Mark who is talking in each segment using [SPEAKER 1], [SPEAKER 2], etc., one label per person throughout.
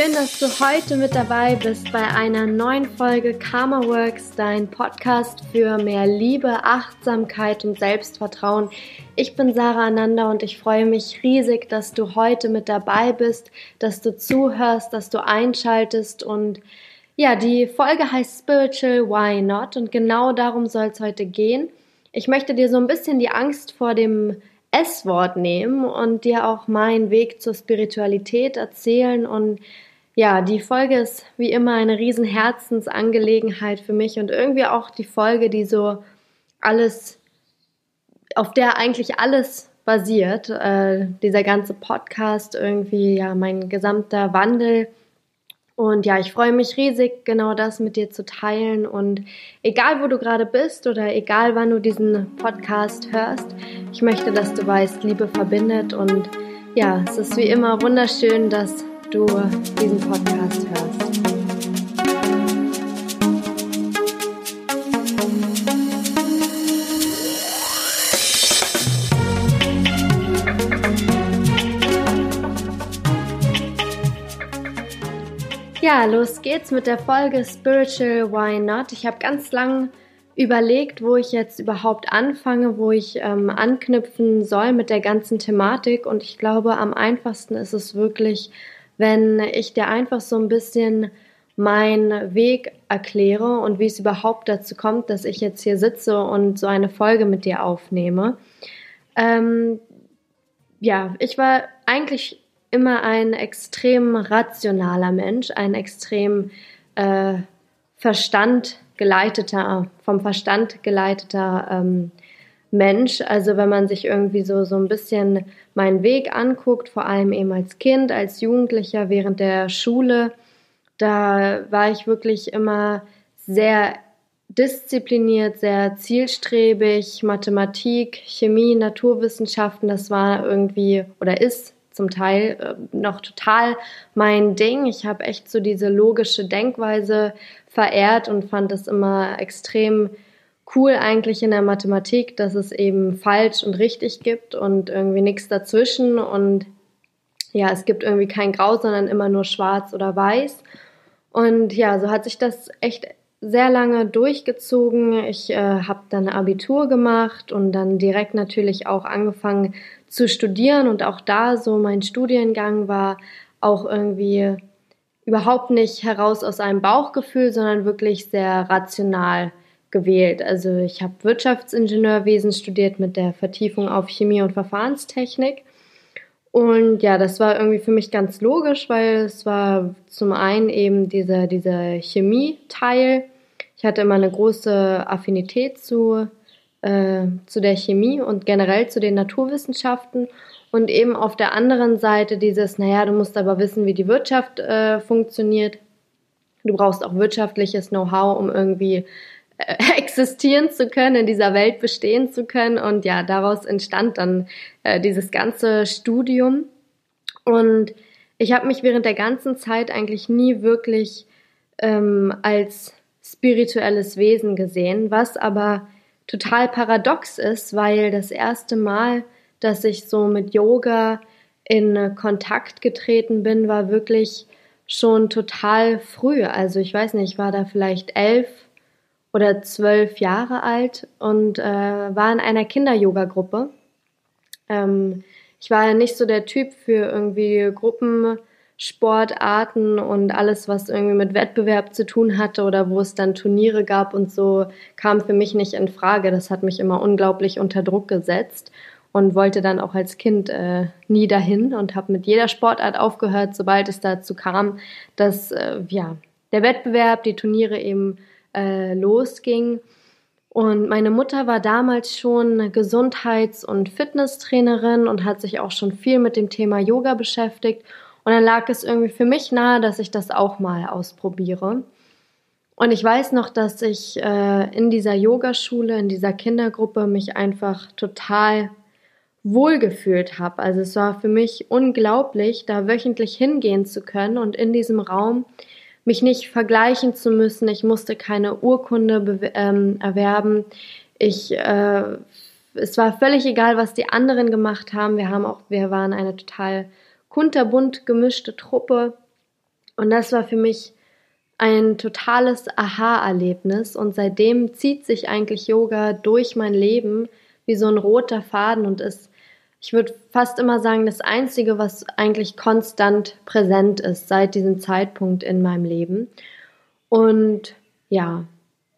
[SPEAKER 1] Schön, dass du heute mit dabei bist bei einer neuen Folge Karma Works, dein Podcast für mehr Liebe, Achtsamkeit und Selbstvertrauen. Ich bin Sarah Ananda und ich freue mich riesig, dass du heute mit dabei bist, dass du zuhörst, dass du einschaltest und ja, die Folge heißt Spiritual Why Not und genau darum soll es heute gehen. Ich möchte dir so ein bisschen die Angst vor dem S-Wort nehmen und dir auch meinen Weg zur Spiritualität erzählen. Und ja, die Folge ist wie immer eine riesen Herzensangelegenheit für mich und irgendwie auch die Folge, die so alles, auf der eigentlich alles basiert. Äh, dieser ganze Podcast, irgendwie ja mein gesamter Wandel und ja, ich freue mich riesig, genau das mit dir zu teilen. Und egal, wo du gerade bist oder egal, wann du diesen Podcast hörst, ich möchte, dass du weißt, Liebe verbindet. Und ja, es ist wie immer wunderschön, dass du diesen Podcast hörst. Ja, los geht's mit der Folge Spiritual Why Not. Ich habe ganz lang überlegt, wo ich jetzt überhaupt anfange, wo ich ähm, anknüpfen soll mit der ganzen Thematik. Und ich glaube, am einfachsten ist es wirklich, wenn ich dir einfach so ein bisschen meinen Weg erkläre und wie es überhaupt dazu kommt, dass ich jetzt hier sitze und so eine Folge mit dir aufnehme. Ähm, ja, ich war eigentlich immer ein extrem rationaler Mensch, ein extrem äh, Verstand geleiteter, vom Verstand geleiteter ähm, Mensch. Also wenn man sich irgendwie so, so ein bisschen meinen Weg anguckt, vor allem eben als Kind, als Jugendlicher während der Schule, da war ich wirklich immer sehr diszipliniert, sehr zielstrebig. Mathematik, Chemie, Naturwissenschaften, das war irgendwie oder ist zum Teil äh, noch total mein Ding. Ich habe echt so diese logische Denkweise verehrt und fand es immer extrem cool eigentlich in der Mathematik, dass es eben falsch und richtig gibt und irgendwie nichts dazwischen und ja, es gibt irgendwie kein Grau, sondern immer nur schwarz oder weiß. Und ja, so hat sich das echt sehr lange durchgezogen. Ich äh, habe dann Abitur gemacht und dann direkt natürlich auch angefangen zu studieren und auch da so mein Studiengang war auch irgendwie überhaupt nicht heraus aus einem Bauchgefühl, sondern wirklich sehr rational gewählt. Also ich habe Wirtschaftsingenieurwesen studiert mit der Vertiefung auf Chemie und Verfahrenstechnik. Und ja, das war irgendwie für mich ganz logisch, weil es war zum einen eben dieser, dieser Chemie-Teil. Ich hatte immer eine große Affinität zu äh, zu der Chemie und generell zu den Naturwissenschaften und eben auf der anderen Seite dieses, naja, du musst aber wissen, wie die Wirtschaft äh, funktioniert. Du brauchst auch wirtschaftliches Know-how, um irgendwie äh, existieren zu können, in dieser Welt bestehen zu können. Und ja, daraus entstand dann äh, dieses ganze Studium. Und ich habe mich während der ganzen Zeit eigentlich nie wirklich ähm, als spirituelles Wesen gesehen, was aber total paradox ist, weil das erste Mal, dass ich so mit Yoga in Kontakt getreten bin, war wirklich schon total früh. Also ich weiß nicht, ich war da vielleicht elf oder zwölf Jahre alt und äh, war in einer Kinder-Yoga-Gruppe. Ähm, ich war ja nicht so der Typ für irgendwie Gruppen Sportarten und alles, was irgendwie mit Wettbewerb zu tun hatte oder wo es dann Turniere gab und so, kam für mich nicht in Frage. Das hat mich immer unglaublich unter Druck gesetzt und wollte dann auch als Kind äh, nie dahin und habe mit jeder Sportart aufgehört, sobald es dazu kam, dass äh, ja der Wettbewerb, die Turniere eben äh, losging. Und meine Mutter war damals schon Gesundheits- und Fitnesstrainerin und hat sich auch schon viel mit dem Thema Yoga beschäftigt. Und dann lag es irgendwie für mich nahe, dass ich das auch mal ausprobiere. Und ich weiß noch, dass ich äh, in dieser Yogaschule, in dieser Kindergruppe mich einfach total wohlgefühlt habe. Also es war für mich unglaublich, da wöchentlich hingehen zu können und in diesem Raum mich nicht vergleichen zu müssen. Ich musste keine Urkunde ähm, erwerben. Ich, äh, es war völlig egal, was die anderen gemacht haben. Wir haben auch, wir waren eine total kunterbunt gemischte Truppe. Und das war für mich ein totales Aha-Erlebnis. Und seitdem zieht sich eigentlich Yoga durch mein Leben wie so ein roter Faden und ist, ich würde fast immer sagen, das Einzige, was eigentlich konstant präsent ist seit diesem Zeitpunkt in meinem Leben. Und ja,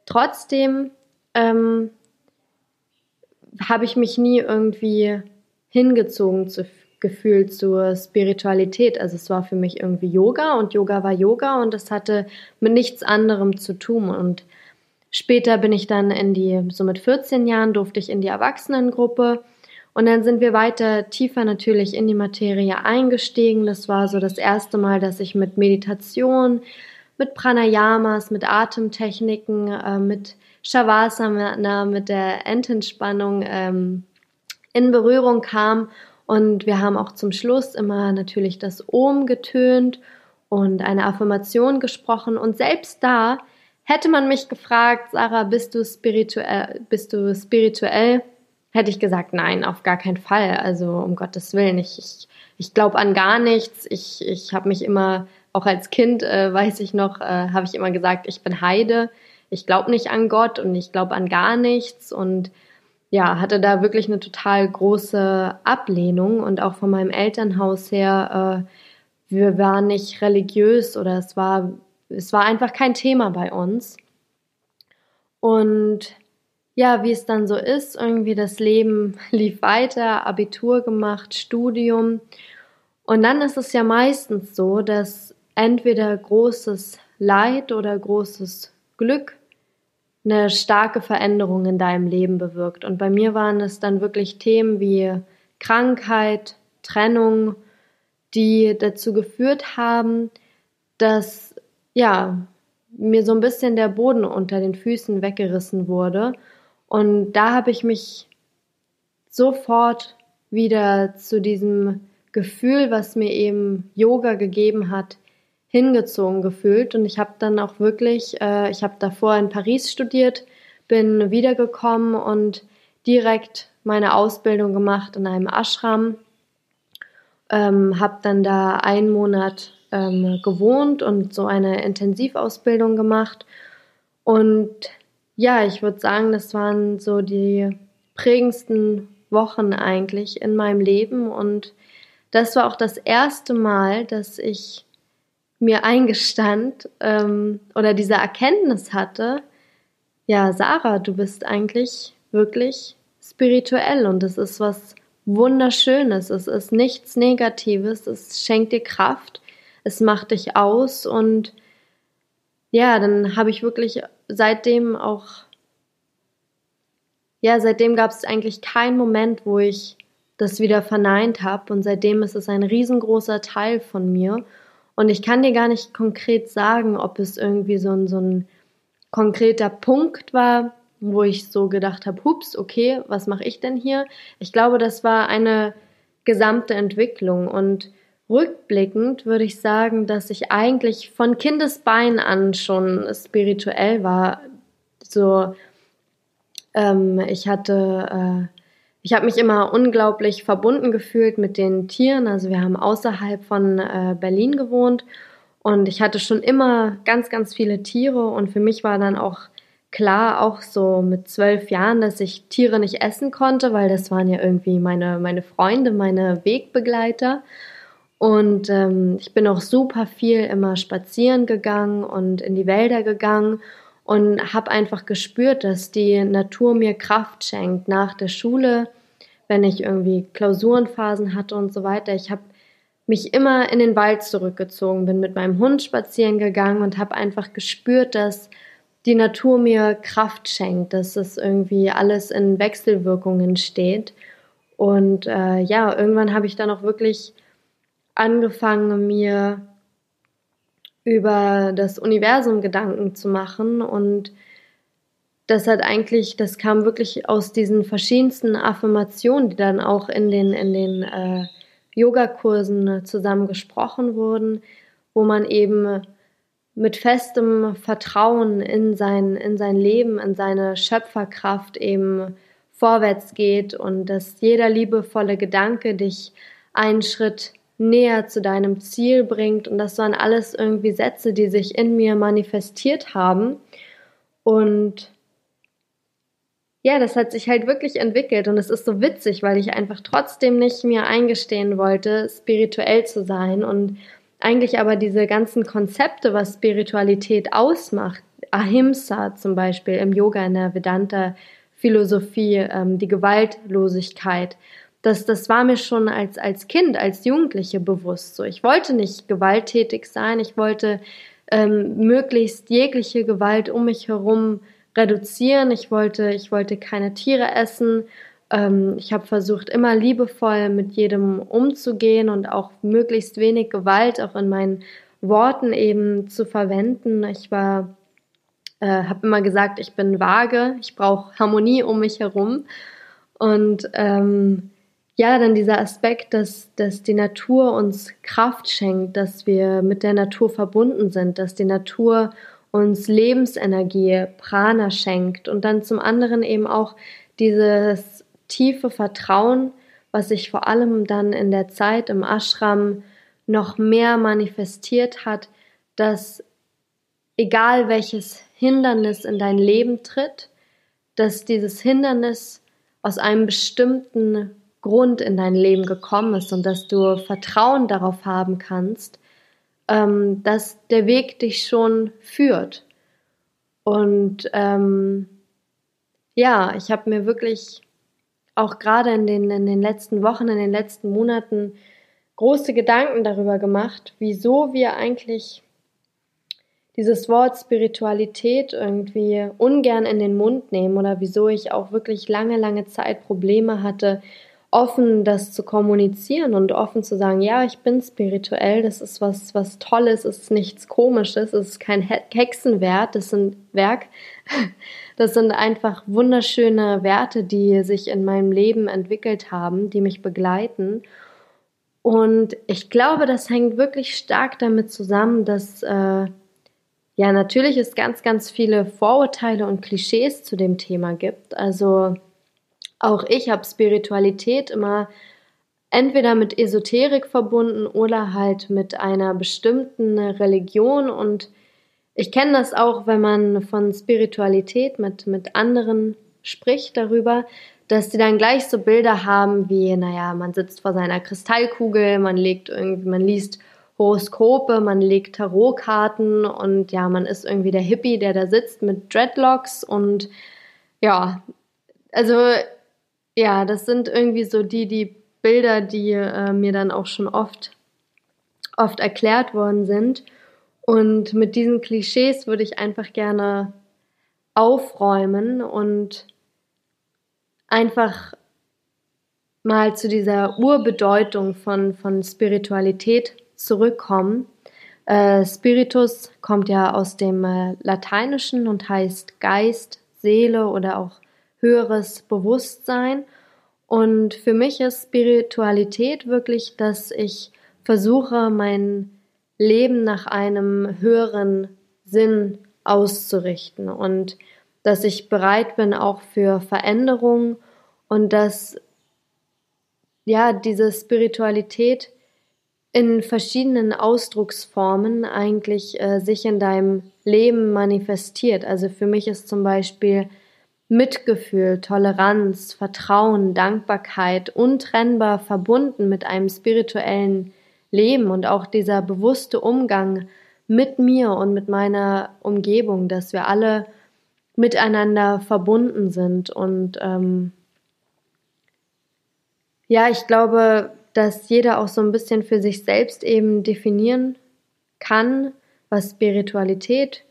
[SPEAKER 1] trotzdem ähm, habe ich mich nie irgendwie hingezogen zu, gefühlt zur Spiritualität. Also es war für mich irgendwie Yoga und Yoga war Yoga und es hatte mit nichts anderem zu tun. Und später bin ich dann in die, so mit 14 Jahren durfte ich in die Erwachsenengruppe und dann sind wir weiter tiefer natürlich in die Materie eingestiegen. Das war so das erste Mal, dass ich mit Meditation, mit Pranayamas, mit Atemtechniken, äh, mit Shavasana, mit der Ententspannung ähm, in Berührung kam. Und wir haben auch zum Schluss immer natürlich das Om getönt und eine Affirmation gesprochen. Und selbst da hätte man mich gefragt, Sarah, bist du spirituell, bist du spirituell? Hätte ich gesagt, nein, auf gar keinen Fall. Also um Gottes Willen, ich, ich, ich glaube an gar nichts. Ich, ich habe mich immer, auch als Kind, äh, weiß ich noch, äh, habe ich immer gesagt, ich bin Heide ich glaube nicht an Gott und ich glaube an gar nichts und ja, hatte da wirklich eine total große Ablehnung und auch von meinem Elternhaus her, äh, wir waren nicht religiös oder es war, es war einfach kein Thema bei uns. Und ja, wie es dann so ist, irgendwie das Leben lief weiter, Abitur gemacht, Studium. Und dann ist es ja meistens so, dass entweder großes Leid oder großes Glück eine starke Veränderung in deinem Leben bewirkt. Und bei mir waren es dann wirklich Themen wie Krankheit, Trennung, die dazu geführt haben, dass ja mir so ein bisschen der Boden unter den Füßen weggerissen wurde. Und da habe ich mich sofort wieder zu diesem Gefühl, was mir eben Yoga gegeben hat, hingezogen gefühlt. Und ich habe dann auch wirklich, äh, ich habe davor in Paris studiert, bin wiedergekommen und direkt meine Ausbildung gemacht in einem Ashram, ähm, habe dann da einen Monat ähm, gewohnt und so eine Intensivausbildung gemacht. Und ja, ich würde sagen, das waren so die prägendsten Wochen eigentlich in meinem Leben. Und das war auch das erste Mal, dass ich mir eingestand ähm, oder diese Erkenntnis hatte, ja, Sarah, du bist eigentlich wirklich spirituell und es ist was Wunderschönes, es ist nichts Negatives, es schenkt dir Kraft, es macht dich aus und ja, dann habe ich wirklich seitdem auch, ja, seitdem gab es eigentlich keinen Moment, wo ich das wieder verneint habe und seitdem ist es ein riesengroßer Teil von mir und ich kann dir gar nicht konkret sagen, ob es irgendwie so ein, so ein konkreter Punkt war, wo ich so gedacht habe, hups, okay, was mache ich denn hier? Ich glaube, das war eine gesamte Entwicklung und rückblickend würde ich sagen, dass ich eigentlich von Kindesbein an schon spirituell war. So, ähm, ich hatte äh, ich habe mich immer unglaublich verbunden gefühlt mit den Tieren. Also wir haben außerhalb von äh, Berlin gewohnt und ich hatte schon immer ganz, ganz viele Tiere und für mich war dann auch klar, auch so mit zwölf Jahren, dass ich Tiere nicht essen konnte, weil das waren ja irgendwie meine, meine Freunde, meine Wegbegleiter. Und ähm, ich bin auch super viel immer spazieren gegangen und in die Wälder gegangen und habe einfach gespürt, dass die Natur mir Kraft schenkt nach der Schule, wenn ich irgendwie Klausurenphasen hatte und so weiter. Ich habe mich immer in den Wald zurückgezogen, bin mit meinem Hund spazieren gegangen und habe einfach gespürt, dass die Natur mir Kraft schenkt, dass es irgendwie alles in Wechselwirkungen steht. Und äh, ja, irgendwann habe ich dann auch wirklich angefangen, mir über das Universum Gedanken zu machen. Und das hat eigentlich, das kam wirklich aus diesen verschiedensten Affirmationen, die dann auch in den, in den äh, Yogakursen zusammen gesprochen wurden, wo man eben mit festem Vertrauen in sein, in sein Leben, in seine Schöpferkraft eben vorwärts geht und dass jeder liebevolle Gedanke dich einen Schritt näher zu deinem Ziel bringt. Und das waren alles irgendwie Sätze, die sich in mir manifestiert haben. Und ja, das hat sich halt wirklich entwickelt und es ist so witzig, weil ich einfach trotzdem nicht mir eingestehen wollte, spirituell zu sein und eigentlich aber diese ganzen Konzepte, was Spiritualität ausmacht, Ahimsa zum Beispiel im Yoga, in der Vedanta-Philosophie, ähm, die Gewaltlosigkeit, das, das war mir schon als, als Kind, als Jugendliche bewusst so. Ich wollte nicht gewalttätig sein, ich wollte ähm, möglichst jegliche Gewalt um mich herum reduzieren. Ich wollte, ich wollte keine Tiere essen. Ähm, ich habe versucht, immer liebevoll mit jedem umzugehen und auch möglichst wenig Gewalt auch in meinen Worten eben zu verwenden. Ich war, äh, habe immer gesagt, ich bin vage, ich brauche Harmonie um mich herum. Und ähm, ja, dann dieser Aspekt, dass, dass die Natur uns Kraft schenkt, dass wir mit der Natur verbunden sind, dass die Natur uns Lebensenergie, Prana schenkt. Und dann zum anderen eben auch dieses tiefe Vertrauen, was sich vor allem dann in der Zeit im Ashram noch mehr manifestiert hat, dass egal welches Hindernis in dein Leben tritt, dass dieses Hindernis aus einem bestimmten Grund in dein Leben gekommen ist und dass du Vertrauen darauf haben kannst, ähm, dass der Weg dich schon führt. Und ähm, ja, ich habe mir wirklich auch gerade in den, in den letzten Wochen, in den letzten Monaten große Gedanken darüber gemacht, wieso wir eigentlich dieses Wort Spiritualität irgendwie ungern in den Mund nehmen oder wieso ich auch wirklich lange, lange Zeit Probleme hatte, offen das zu kommunizieren und offen zu sagen, ja, ich bin spirituell, das ist was, was Tolles, es ist nichts Komisches, es ist kein Hexenwert, das sind Werk, das sind einfach wunderschöne Werte, die sich in meinem Leben entwickelt haben, die mich begleiten. Und ich glaube, das hängt wirklich stark damit zusammen, dass äh, ja natürlich es ganz, ganz viele Vorurteile und Klischees zu dem Thema gibt. Also auch ich habe Spiritualität immer entweder mit Esoterik verbunden oder halt mit einer bestimmten Religion. Und ich kenne das auch, wenn man von Spiritualität mit, mit anderen spricht darüber, dass sie dann gleich so Bilder haben wie, naja, man sitzt vor seiner Kristallkugel, man legt irgendwie, man liest Horoskope, man legt Tarotkarten und ja, man ist irgendwie der Hippie, der da sitzt mit Dreadlocks und ja, also ja, das sind irgendwie so die, die Bilder, die äh, mir dann auch schon oft, oft erklärt worden sind. Und mit diesen Klischees würde ich einfach gerne aufräumen und einfach mal zu dieser Urbedeutung von, von Spiritualität zurückkommen. Äh, Spiritus kommt ja aus dem äh, Lateinischen und heißt Geist, Seele oder auch höheres Bewusstsein. Und für mich ist Spiritualität wirklich, dass ich versuche, mein Leben nach einem höheren Sinn auszurichten und dass ich bereit bin auch für Veränderung und dass ja diese Spiritualität in verschiedenen Ausdrucksformen eigentlich äh, sich in deinem Leben manifestiert. Also für mich ist zum Beispiel Mitgefühl, Toleranz, Vertrauen, Dankbarkeit untrennbar verbunden mit einem spirituellen Leben und auch dieser bewusste Umgang mit mir und mit meiner Umgebung, dass wir alle miteinander verbunden sind. Und ähm, ja, ich glaube, dass jeder auch so ein bisschen für sich selbst eben definieren kann, was Spiritualität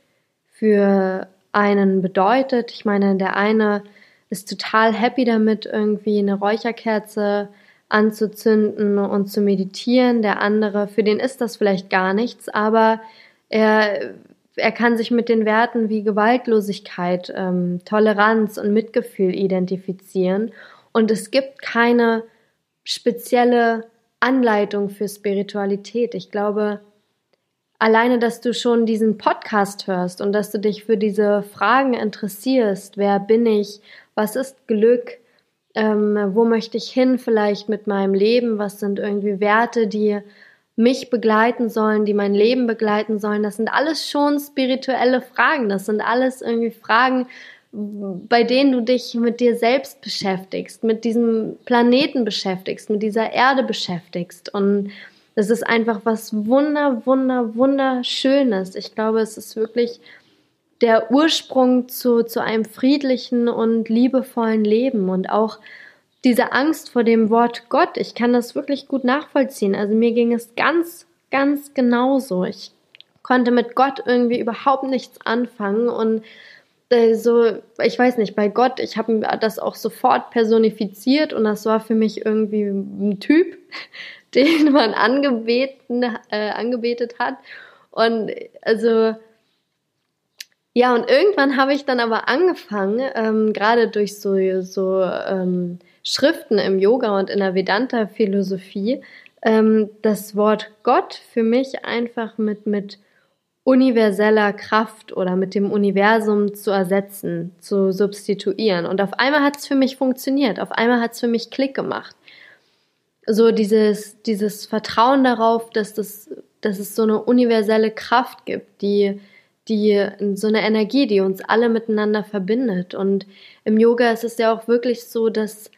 [SPEAKER 1] für einen bedeutet. Ich meine, der eine ist total happy damit, irgendwie eine Räucherkerze anzuzünden und zu meditieren. Der andere, für den ist das vielleicht gar nichts, aber er, er kann sich mit den Werten wie Gewaltlosigkeit, ähm, Toleranz und Mitgefühl identifizieren. Und es gibt keine spezielle Anleitung für Spiritualität. Ich glaube, alleine, dass du schon diesen Podcast hörst und dass du dich für diese Fragen interessierst, wer bin ich, was ist Glück, ähm, wo möchte ich hin vielleicht mit meinem Leben, was sind irgendwie Werte, die mich begleiten sollen, die mein Leben begleiten sollen. Das sind alles schon spirituelle Fragen. Das sind alles irgendwie Fragen, bei denen du dich mit dir selbst beschäftigst, mit diesem Planeten beschäftigst, mit dieser Erde beschäftigst. Und das ist einfach was wunder, wunder, wunderschönes. Ich glaube, es ist wirklich der Ursprung zu, zu einem friedlichen und liebevollen Leben und auch diese Angst vor dem Wort Gott. Ich kann das wirklich gut nachvollziehen. Also mir ging es ganz, ganz genauso. Ich konnte mit Gott irgendwie überhaupt nichts anfangen und äh, so, ich weiß nicht, bei Gott, ich habe das auch sofort personifiziert und das war für mich irgendwie ein Typ, den man angebeten, äh, angebetet hat. Und also ja, und irgendwann habe ich dann aber angefangen, ähm, gerade durch so, so ähm, Schriften im Yoga und in der Vedanta-Philosophie, ähm, das Wort Gott für mich einfach mit, mit universeller Kraft oder mit dem Universum zu ersetzen, zu substituieren. Und auf einmal hat es für mich funktioniert, auf einmal hat es für mich Klick gemacht. So dieses, dieses Vertrauen darauf, dass, das, dass es so eine universelle Kraft gibt, die die so eine Energie, die uns alle miteinander verbindet. Und im Yoga ist es ja auch wirklich so, dass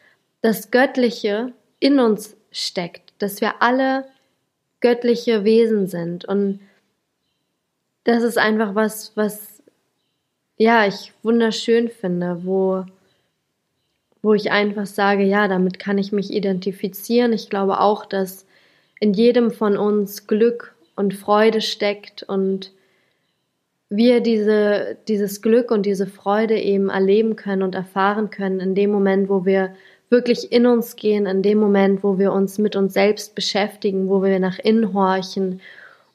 [SPEAKER 1] das Göttliche in uns steckt, dass wir alle göttliche Wesen sind. Und das ist einfach was, was ja, ich wunderschön finde, wo, wo ich einfach sage, ja, damit kann ich mich identifizieren. Ich glaube auch, dass in jedem von uns Glück und Freude steckt und wir diese, dieses Glück und diese Freude eben erleben können und erfahren können in dem Moment, wo wir wirklich in uns gehen, in dem Moment, wo wir uns mit uns selbst beschäftigen, wo wir nach innen horchen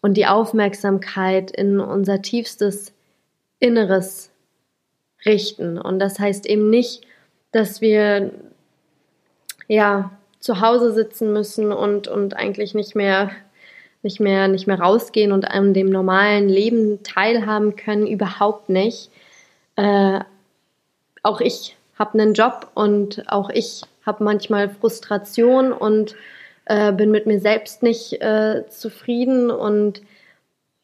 [SPEAKER 1] und die Aufmerksamkeit in unser tiefstes Inneres richten. Und das heißt eben nicht, dass wir ja zu Hause sitzen müssen und, und eigentlich nicht mehr nicht mehr, nicht mehr rausgehen und an dem normalen Leben teilhaben können, überhaupt nicht. Äh, auch ich habe einen Job und auch ich habe manchmal Frustration und äh, bin mit mir selbst nicht äh, zufrieden und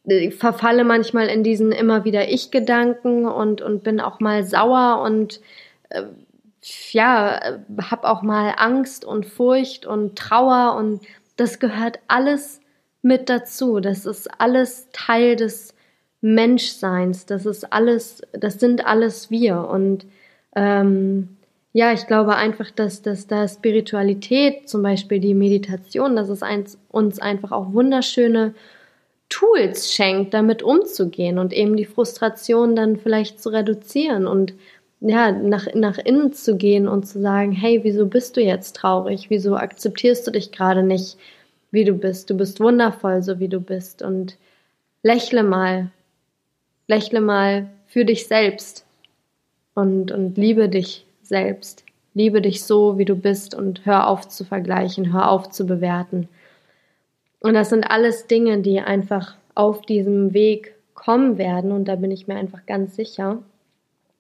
[SPEAKER 1] äh, verfalle manchmal in diesen immer wieder Ich-Gedanken und, und bin auch mal sauer und äh, ja, habe auch mal Angst und Furcht und Trauer und das gehört alles mit dazu. Das ist alles Teil des Menschseins. Das ist alles, das sind alles wir. Und ähm, ja, ich glaube einfach, dass, dass da Spiritualität, zum Beispiel die Meditation, dass es eins, uns einfach auch wunderschöne Tools schenkt, damit umzugehen und eben die Frustration dann vielleicht zu reduzieren und ja, nach, nach innen zu gehen und zu sagen, hey, wieso bist du jetzt traurig? Wieso akzeptierst du dich gerade nicht? wie du bist. Du bist wundervoll, so wie du bist. Und lächle mal. Lächle mal für dich selbst. Und, und liebe dich selbst. Liebe dich so, wie du bist und hör auf zu vergleichen, hör auf zu bewerten. Und das sind alles Dinge, die einfach auf diesem Weg kommen werden und da bin ich mir einfach ganz sicher.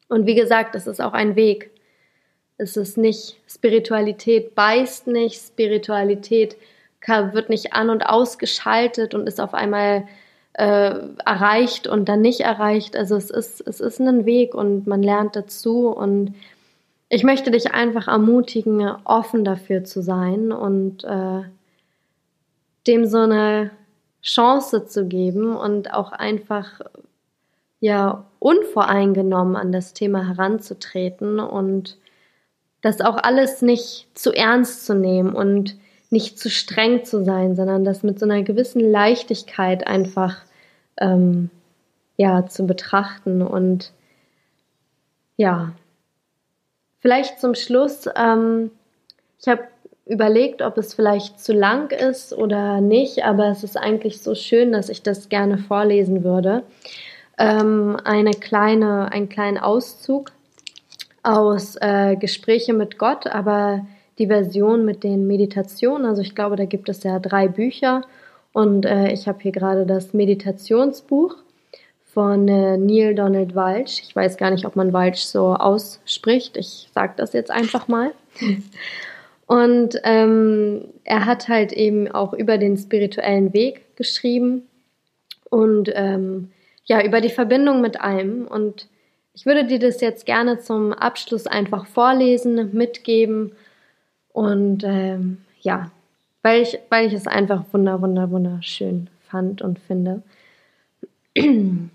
[SPEAKER 1] Und wie gesagt, es ist auch ein Weg. Es ist nicht, Spiritualität beißt nicht, Spiritualität wird nicht an und ausgeschaltet und ist auf einmal äh, erreicht und dann nicht erreicht. Also es ist, es ist ein Weg und man lernt dazu und ich möchte dich einfach ermutigen, offen dafür zu sein und äh, dem so eine Chance zu geben und auch einfach ja unvoreingenommen an das Thema heranzutreten und das auch alles nicht zu ernst zu nehmen und nicht zu streng zu sein, sondern das mit so einer gewissen Leichtigkeit einfach ähm, ja zu betrachten und ja vielleicht zum Schluss ähm, ich habe überlegt, ob es vielleicht zu lang ist oder nicht, aber es ist eigentlich so schön, dass ich das gerne vorlesen würde. Ähm, eine kleine, einen kleinen Auszug aus äh, Gespräche mit Gott, aber die Version mit den Meditationen. Also ich glaube, da gibt es ja drei Bücher und äh, ich habe hier gerade das Meditationsbuch von äh, Neil Donald Walsh. Ich weiß gar nicht, ob man Walsh so ausspricht. Ich sage das jetzt einfach mal. Und ähm, er hat halt eben auch über den spirituellen Weg geschrieben und ähm, ja, über die Verbindung mit allem. Und ich würde dir das jetzt gerne zum Abschluss einfach vorlesen, mitgeben. Und ähm, ja, weil ich, weil ich es einfach wunder, wunder, wunderschön fand und finde.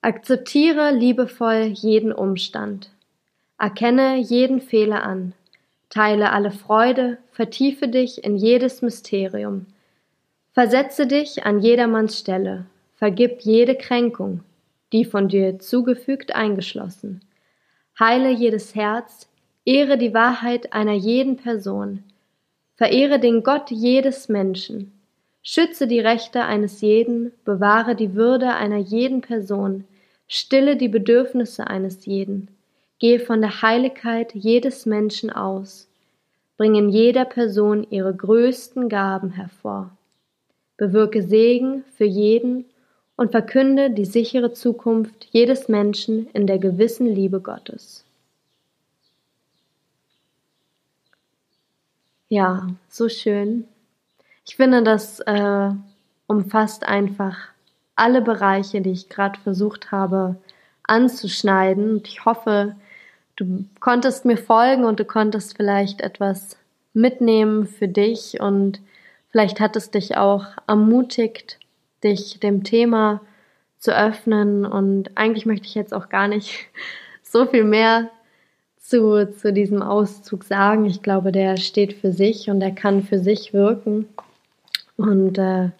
[SPEAKER 1] Akzeptiere liebevoll jeden Umstand. Erkenne jeden Fehler an. Teile alle Freude, vertiefe dich in jedes Mysterium. Versetze dich an jedermanns Stelle. Vergib jede Kränkung, die von dir zugefügt eingeschlossen. Heile jedes Herz, ehre die Wahrheit einer jeden Person. Verehre den Gott jedes Menschen. Schütze die Rechte eines jeden, bewahre die Würde einer jeden Person, stille die Bedürfnisse eines jeden, gehe von der Heiligkeit jedes Menschen aus, bring in jeder Person ihre größten Gaben hervor, bewirke Segen für jeden und verkünde die sichere Zukunft jedes Menschen in der gewissen Liebe Gottes. Ja, so schön. Ich finde, das äh, umfasst einfach alle Bereiche, die ich gerade versucht habe anzuschneiden. Und ich hoffe, du konntest mir folgen und du konntest vielleicht etwas mitnehmen für dich und vielleicht hat es dich auch ermutigt, dich dem Thema zu öffnen. Und eigentlich möchte ich jetzt auch gar nicht so viel mehr zu, zu diesem Auszug sagen. Ich glaube, der steht für sich und er kann für sich wirken. Und äh,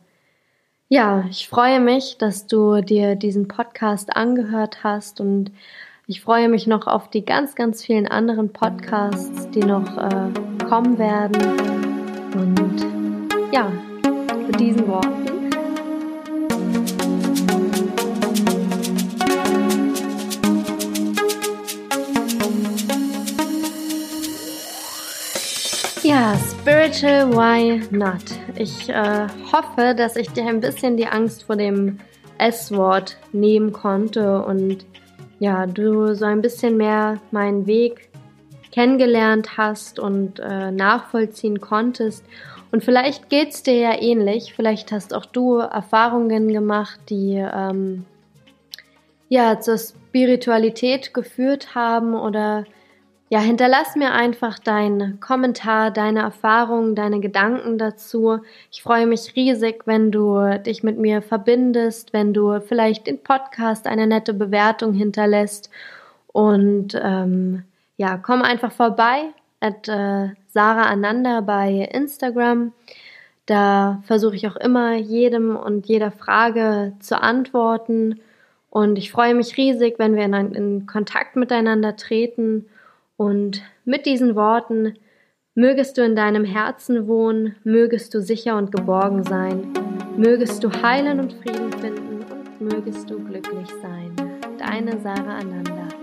[SPEAKER 1] ja, ich freue mich, dass du dir diesen Podcast angehört hast und ich freue mich noch auf die ganz, ganz vielen anderen Podcasts, die noch äh, kommen werden. Und ja, mit diesen Worten. Ja, Spiritual Why Not? Ich äh, hoffe, dass ich dir ein bisschen die Angst vor dem S-Wort nehmen konnte und ja, du so ein bisschen mehr meinen Weg kennengelernt hast und äh, nachvollziehen konntest. Und vielleicht geht's dir ja ähnlich. Vielleicht hast auch du Erfahrungen gemacht, die ähm, ja zur Spiritualität geführt haben oder ja, hinterlass mir einfach deinen Kommentar, deine Erfahrungen, deine Gedanken dazu. Ich freue mich riesig, wenn du dich mit mir verbindest, wenn du vielleicht den Podcast eine nette Bewertung hinterlässt. Und ähm, ja, komm einfach vorbei at äh, Sarah Ananda bei Instagram. Da versuche ich auch immer jedem und jeder Frage zu antworten. Und ich freue mich riesig, wenn wir in, in Kontakt miteinander treten. Und mit diesen Worten mögest du in deinem Herzen wohnen, mögest du sicher und geborgen sein, mögest du heilen und Frieden finden und mögest du glücklich sein. Deine Sarah Ananda.